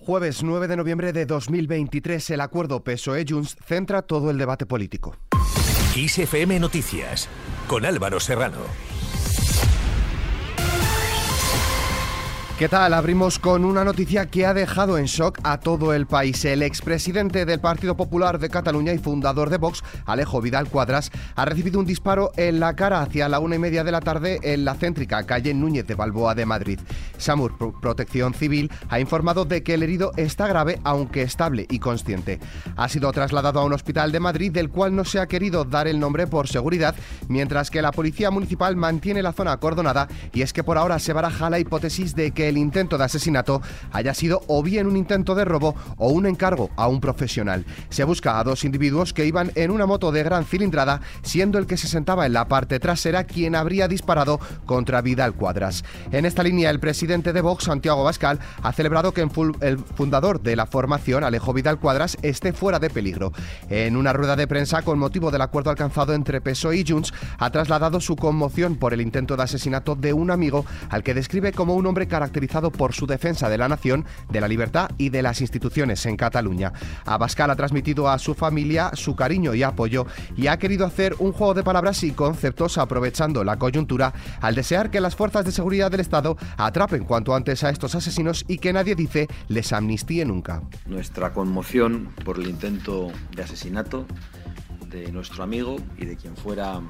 Jueves 9 de noviembre de 2023, el acuerdo PSOE-Junts centra todo el debate político. ISFM Noticias, con Álvaro Serrano. ¿Qué tal? Abrimos con una noticia que ha dejado en shock a todo el país. El expresidente del Partido Popular de Cataluña y fundador de Vox, Alejo Vidal Cuadras, ha recibido un disparo en la cara hacia la una y media de la tarde en la céntrica calle Núñez de Balboa de Madrid. SAMUR Protección Civil ha informado de que el herido está grave, aunque estable y consciente. Ha sido trasladado a un hospital de Madrid, del cual no se ha querido dar el nombre por seguridad, mientras que la Policía Municipal mantiene la zona acordonada y es que por ahora se baraja la hipótesis de que el intento de asesinato haya sido o bien un intento de robo o un encargo a un profesional. Se busca a dos individuos que iban en una moto de gran cilindrada, siendo el que se sentaba en la parte trasera quien habría disparado contra Vidal Cuadras. En esta línea, el presidente de Vox, Santiago Bascal, ha celebrado que el fundador de la formación, Alejo Vidal Cuadras, esté fuera de peligro. En una rueda de prensa con motivo del acuerdo alcanzado entre PSOE y Junts, ha trasladado su conmoción por el intento de asesinato de un amigo al que describe como un hombre caracterizado por su defensa de la nación, de la libertad y de las instituciones en Cataluña. Abascal ha transmitido a su familia su cariño y apoyo y ha querido hacer un juego de palabras y conceptos aprovechando la coyuntura al desear que las fuerzas de seguridad del Estado atrapen cuanto antes a estos asesinos y que nadie dice les amnistíe nunca. Nuestra conmoción por el intento de asesinato de nuestro amigo y de quien fuera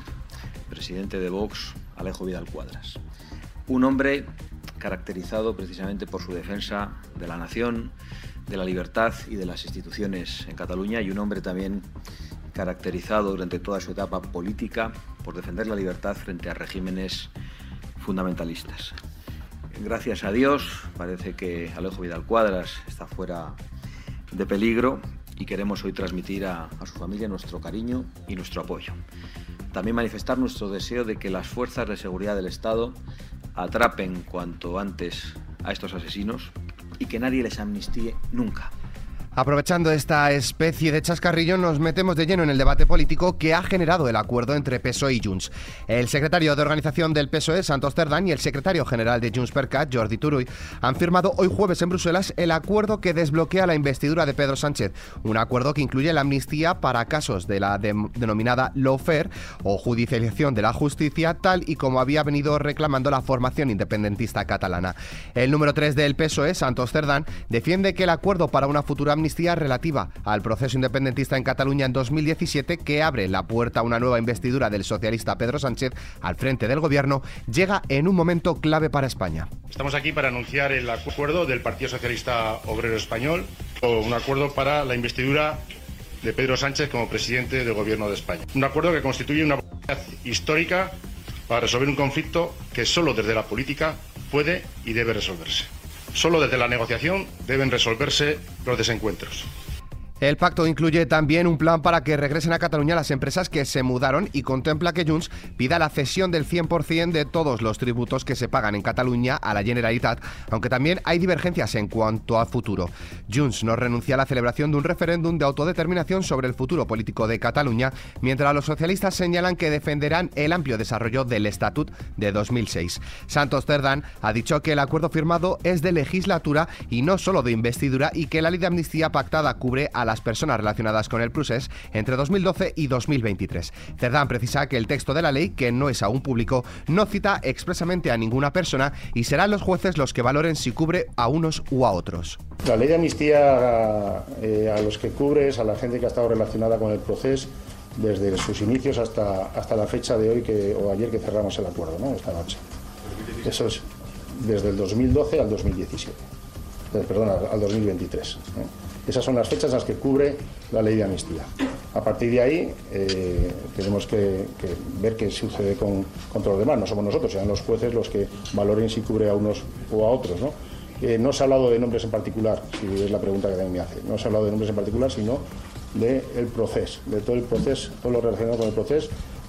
presidente de Vox, Alejo Vidal Cuadras. Un hombre caracterizado precisamente por su defensa de la nación, de la libertad y de las instituciones en Cataluña y un hombre también caracterizado durante toda su etapa política por defender la libertad frente a regímenes fundamentalistas. Gracias a Dios parece que Alejo Vidal Cuadras está fuera de peligro y queremos hoy transmitir a, a su familia nuestro cariño y nuestro apoyo. También manifestar nuestro deseo de que las fuerzas de seguridad del Estado atrapen cuanto antes a estos asesinos y que nadie les amnistíe nunca. Aprovechando esta especie de chascarrillo, nos metemos de lleno en el debate político que ha generado el acuerdo entre PSOE y Junts. El secretario de organización del PSOE, Santos Cerdán, y el secretario general de Junts per Cat, Jordi Turuy, han firmado hoy jueves en Bruselas el acuerdo que desbloquea la investidura de Pedro Sánchez. Un acuerdo que incluye la amnistía para casos de la denominada lawfare o judicialización de la justicia, tal y como había venido reclamando la formación independentista catalana. El número 3 del PSOE, Santos Cerdán, defiende que el acuerdo para una futura amnistía relativa al proceso independentista en Cataluña en 2017, que abre la puerta a una nueva investidura del socialista Pedro Sánchez al frente del gobierno, llega en un momento clave para España. Estamos aquí para anunciar el acuerdo del Partido Socialista Obrero Español, un acuerdo para la investidura de Pedro Sánchez como presidente del gobierno de España. Un acuerdo que constituye una oportunidad histórica para resolver un conflicto que solo desde la política puede y debe resolverse. Solo desde la negociación deben resolverse los desencuentros. El pacto incluye también un plan para que regresen a Cataluña las empresas que se mudaron y contempla que Junts pida la cesión del 100% de todos los tributos que se pagan en Cataluña a la Generalitat, aunque también hay divergencias en cuanto a futuro. Junts no renuncia a la celebración de un referéndum de autodeterminación sobre el futuro político de Cataluña, mientras los socialistas señalan que defenderán el amplio desarrollo del Estatut de 2006. Santos Cerdán ha dicho que el acuerdo firmado es de legislatura y no solo de investidura y que la ley de amnistía pactada cubre a las personas relacionadas con el procés entre 2012 y 2023. Cerdán precisa que el texto de la ley, que no es aún público, no cita expresamente a ninguna persona y serán los jueces los que valoren si cubre a unos u a otros. La ley de amnistía eh, a los que cubre es a la gente que ha estado relacionada con el proceso desde sus inicios hasta, hasta la fecha de hoy que, o ayer que cerramos el acuerdo, ¿no? esta noche. Eso es desde el 2012 al 2017, eh, perdón, al 2023. Esas son las fechas las que cubre la ley de amnistía. A partir de ahí eh, tenemos que, ver qué sucede con, con todos los demás. No somos nosotros, serán los jueces los que valoren si cubre a unos o a otros. ¿no? Eh, no se ha hablado de nombres en particular, si es la pregunta que también me hace. No se ha hablado de nombres en particular, sino del proceso, de todo el proceso, todo lo relacionado con el proceso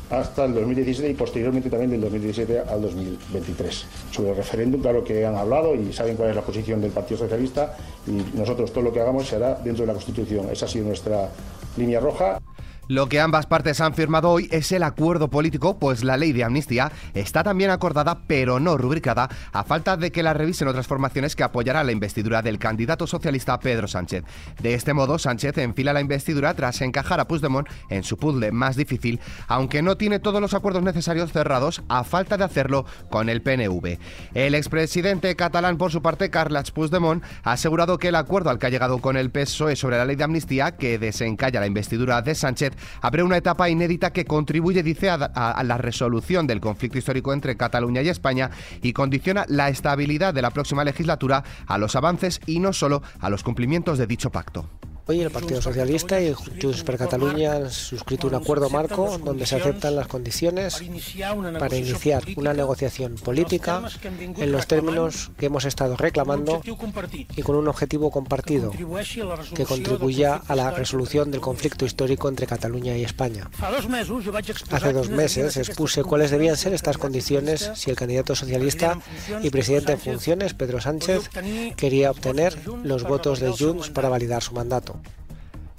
hasta el 2017 y posteriormente también del 2017 al 2023. Sobre el referéndum, claro que han hablado y saben cuál es la posición del Partido Socialista y nosotros todo lo que hagamos se hará dentro de la Constitución. Esa ha sido nuestra línea roja. Lo que ambas partes han firmado hoy es el acuerdo político, pues la ley de amnistía está también acordada pero no rubricada, a falta de que la revisen otras formaciones que apoyarán la investidura del candidato socialista Pedro Sánchez. De este modo, Sánchez enfila la investidura tras encajar a Puigdemont en su puzzle más difícil, aunque no tiene todos los acuerdos necesarios cerrados a falta de hacerlo con el PNV. El expresidente catalán, por su parte, Carles Puigdemont, ha asegurado que el acuerdo al que ha llegado con el PSOE sobre la ley de amnistía, que desencalla la investidura de Sánchez, abre una etapa inédita que contribuye, dice, a, la resolución del conflicto histórico entre Cataluña y España y condiciona la estabilidad de la próxima legislatura a los avances y no solo a los cumplimientos de dicho pacto. Hoy el Partido Socialista y Junts per Catalunya han suscrito un acuerdo marco donde se aceptan las condiciones para iniciar una negociación política en los términos que hemos estado reclamando y con un objetivo compartido que contribuya a la resolución del conflicto histórico entre Cataluña y España. Hace dos meses expuse cuáles debían ser estas condiciones si el candidato socialista y presidente en funciones, Pedro Sánchez, quería obtener los votos de Junts para validar su mandato.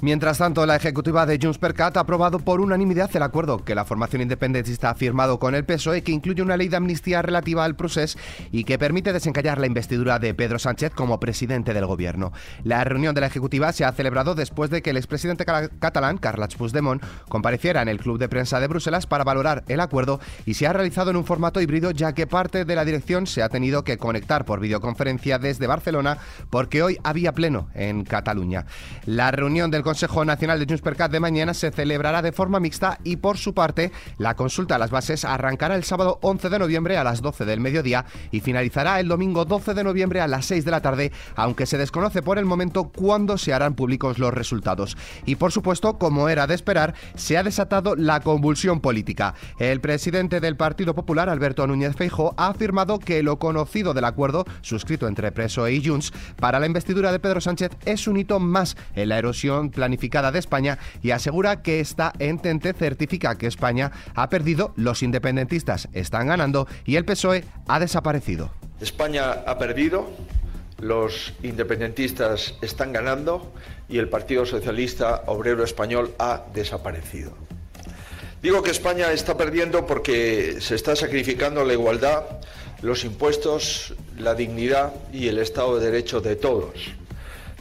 Mientras tanto, la ejecutiva de Junts per Cat ha aprobado por unanimidad el acuerdo que la formación independentista ha firmado con el PSOE que incluye una ley de amnistía relativa al procés y que permite desencallar la investidura de Pedro Sánchez como presidente del gobierno. La reunión de la ejecutiva se ha celebrado después de que el expresidente catalán, Carles Puigdemont, compareciera en el Club de Prensa de Bruselas para valorar el acuerdo y se ha realizado en un formato híbrido ya que parte de la dirección se ha tenido que conectar por videoconferencia desde Barcelona porque hoy había pleno en Cataluña. La reunión del Consejo Nacional de Junts per de mañana se celebrará de forma mixta y por su parte la consulta a las bases arrancará el sábado 11 de noviembre a las 12 del mediodía y finalizará el domingo 12 de noviembre a las 6 de la tarde, aunque se desconoce por el momento cuándo se harán públicos los resultados. Y por supuesto, como era de esperar, se ha desatado la convulsión política. El presidente del Partido Popular, Alberto Núñez Feijóo, ha afirmado que lo conocido del acuerdo suscrito entre PSOE y Junts para la investidura de Pedro Sánchez es un hito más en la erosión planificada de España y asegura que esta entente certifica que España ha perdido, los independentistas están ganando y el PSOE ha desaparecido. España ha perdido, los independentistas están ganando y el Partido Socialista Obrero Español ha desaparecido. Digo que España está perdiendo porque se está sacrificando la igualdad, los impuestos, la dignidad y el Estado de Derecho de todos.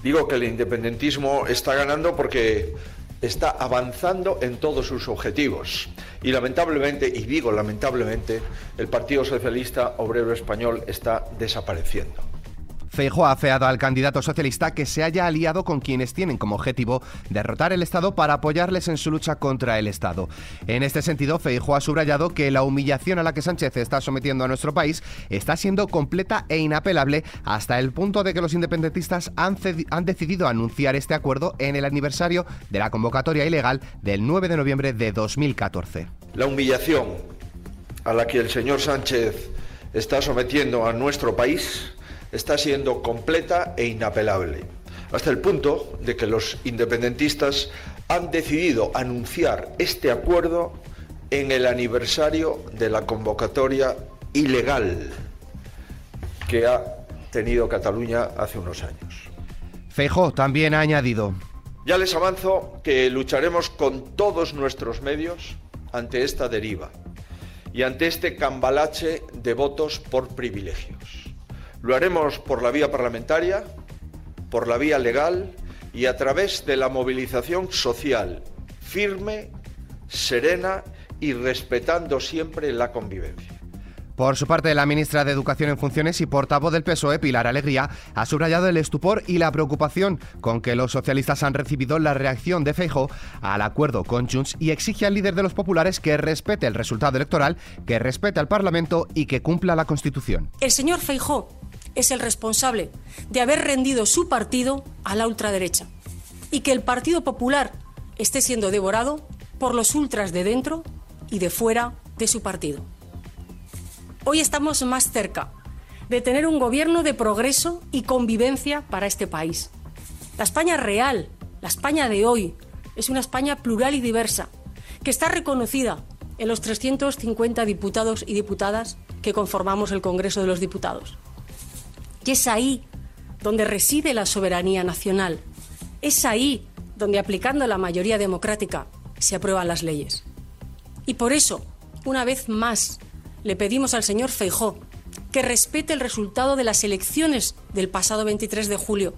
Digo que el independentismo está ganando porque está avanzando en todos sus objetivos. Y lamentablemente, y digo lamentablemente, el Partido Socialista Obrero Español está desapareciendo. Feijóo ha afeado al candidato socialista que se haya aliado con quienes tienen como objetivo derrotar el Estado para apoyarles en su lucha contra el Estado. En este sentido, Feijóo ha subrayado que la humillación a la que Sánchez está sometiendo a nuestro país está siendo completa e inapelable hasta el punto de que los independentistas han, han decidido anunciar este acuerdo en el aniversario de la convocatoria ilegal del 9 de noviembre de 2014. La humillación a la que el señor Sánchez está sometiendo a nuestro país está siendo completa e inapelable, hasta el punto de que los independentistas han decidido anunciar este acuerdo en el aniversario de la convocatoria ilegal que ha tenido Cataluña hace unos años. Feijó también ha añadido. Ya les avanzo que lucharemos con todos nuestros medios ante esta deriva y ante este cambalache de votos por privilegios. Lo haremos por la vía parlamentaria, por la vía legal y a través de la movilización social firme, serena y respetando siempre la convivencia. Por su parte, la ministra de Educación en funciones y portavoz del PSOE, Pilar Alegría, ha subrayado el estupor y la preocupación con que los socialistas han recibido la reacción de Feijóo al acuerdo con Junts y exige al líder de los populares que respete el resultado electoral, que respete al Parlamento y que cumpla la Constitución. El señor Feijóo es el responsable de haber rendido su partido a la ultraderecha y que el Partido Popular esté siendo devorado por los ultras de dentro y de fuera de su partido. Hoy estamos más cerca de tener un gobierno de progreso y convivencia para este país. La España real, la España de hoy, es una España plural y diversa, que está reconocida en los 350 diputados y diputadas que conformamos el Congreso de los Diputados. Y es ahí donde reside la soberanía nacional. Es ahí donde, aplicando la mayoría democrática, se aprueban las leyes. Y por eso, una vez más, le pedimos al señor Feijó que respete el resultado de las elecciones del pasado 23 de julio,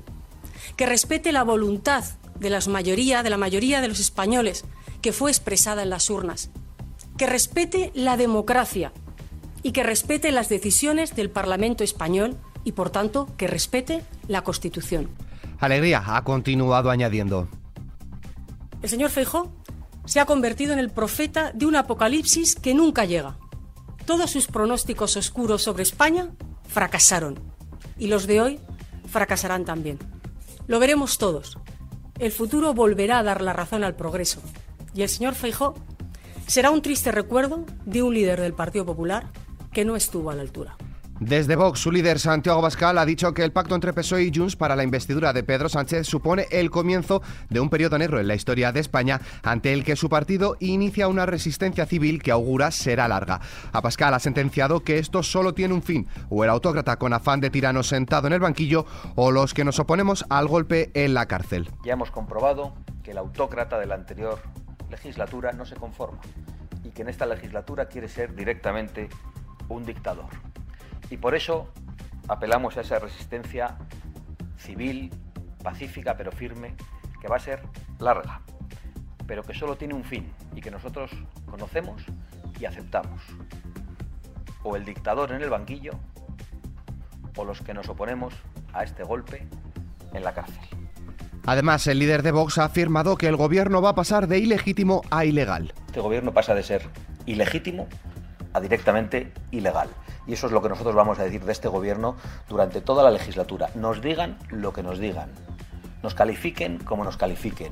que respete la voluntad de, las mayoría, de la mayoría de los españoles que fue expresada en las urnas, que respete la democracia y que respete las decisiones del Parlamento español y, por tanto, que respete la Constitución. Alegría ha continuado añadiendo. El señor Feijó se ha convertido en el profeta de un apocalipsis que nunca llega. Todos sus pronósticos oscuros sobre España fracasaron y los de hoy fracasarán también. Lo veremos todos. El futuro volverá a dar la razón al progreso y el señor Feijó será un triste recuerdo de un líder del Partido Popular que no estuvo a la altura. Desde Vox, su líder Santiago Bascal ha dicho que el pacto entre PSOE y Junts para la investidura de Pedro Sánchez supone el comienzo de un periodo negro en la historia de España, ante el que su partido inicia una resistencia civil que augura será larga. A Pascal ha sentenciado que esto solo tiene un fin, o el autócrata con afán de tirano sentado en el banquillo, o los que nos oponemos al golpe en la cárcel. Ya hemos comprobado que el autócrata de la anterior legislatura no se conforma y que en esta legislatura quiere ser directamente un dictador. Y por eso apelamos a esa resistencia civil, pacífica pero firme, que va a ser larga, pero que solo tiene un fin y que nosotros conocemos y aceptamos. O el dictador en el banquillo, o los que nos oponemos a este golpe en la cárcel. Además, el líder de Vox ha afirmado que el gobierno va a pasar de ilegítimo a ilegal. Este gobierno pasa de ser ilegítimo a directamente ilegal. Y eso es lo que nosotros vamos a decir de este gobierno durante toda la legislatura. Nos digan lo que nos digan. Nos califiquen como nos califiquen.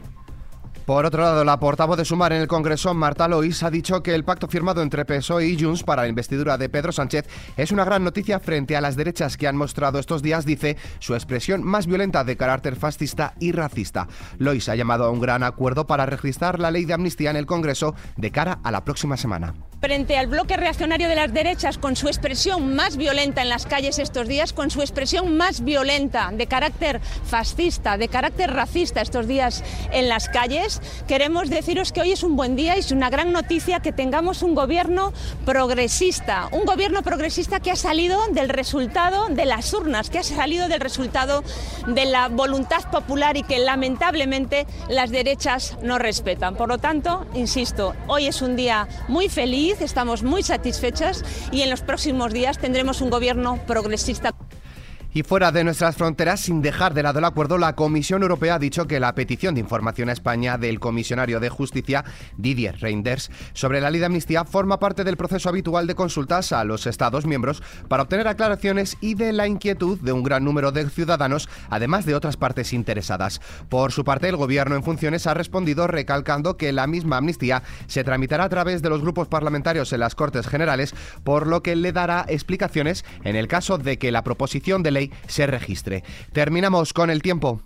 Por otro lado, la portavoz de Sumar en el Congreso, Marta Lois, ha dicho que el pacto firmado entre PSOE y Junts para la investidura de Pedro Sánchez es una gran noticia frente a las derechas que han mostrado estos días, dice, su expresión más violenta de carácter fascista y racista. Lois ha llamado a un gran acuerdo para registrar la ley de amnistía en el Congreso de cara a la próxima semana frente al bloque reaccionario de las derechas con su expresión más violenta en las calles estos días, con su expresión más violenta de carácter fascista, de carácter racista estos días en las calles, queremos deciros que hoy es un buen día y es una gran noticia que tengamos un gobierno progresista, un gobierno progresista que ha salido del resultado de las urnas, que ha salido del resultado de la voluntad popular y que lamentablemente las derechas no respetan. Por lo tanto, insisto, hoy es un día muy feliz estamos muy satisfechas y en los próximos días tendremos un gobierno progresista. Y fuera de nuestras fronteras, sin dejar de lado el acuerdo, la Comisión Europea ha dicho que la petición de información a España del comisionario de Justicia, Didier Reinders, sobre la ley de amnistía forma parte del proceso habitual de consultas a los Estados miembros para obtener aclaraciones y de la inquietud de un gran número de ciudadanos, además de otras partes interesadas. Por su parte, el Gobierno en funciones ha respondido recalcando que la misma amnistía se tramitará a través de los grupos parlamentarios en las Cortes Generales, por lo que le dará explicaciones en el caso de que la proposición de ley se registre. Terminamos con el tiempo.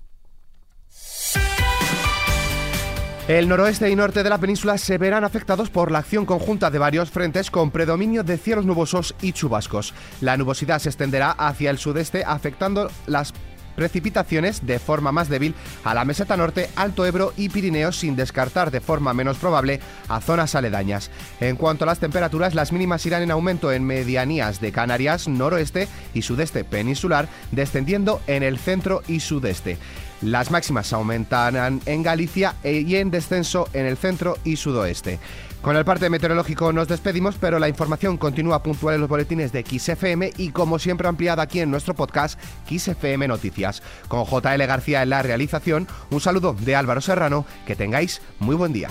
El noroeste y norte de la península se verán afectados por la acción conjunta de varios frentes con predominio de cielos nubosos y chubascos. La nubosidad se extenderá hacia el sudeste afectando las precipitaciones de forma más débil a la meseta norte, Alto Ebro y Pirineos sin descartar de forma menos probable a zonas aledañas. En cuanto a las temperaturas, las mínimas irán en aumento en medianías de Canarias, noroeste y sudeste peninsular, descendiendo en el centro y sudeste. Las máximas aumentarán en Galicia y en descenso en el centro y sudoeste. Con el parte meteorológico nos despedimos, pero la información continúa puntual en los boletines de XFM y como siempre ampliada aquí en nuestro podcast XFM Noticias. Con JL García en la realización, un saludo de Álvaro Serrano, que tengáis muy buen día.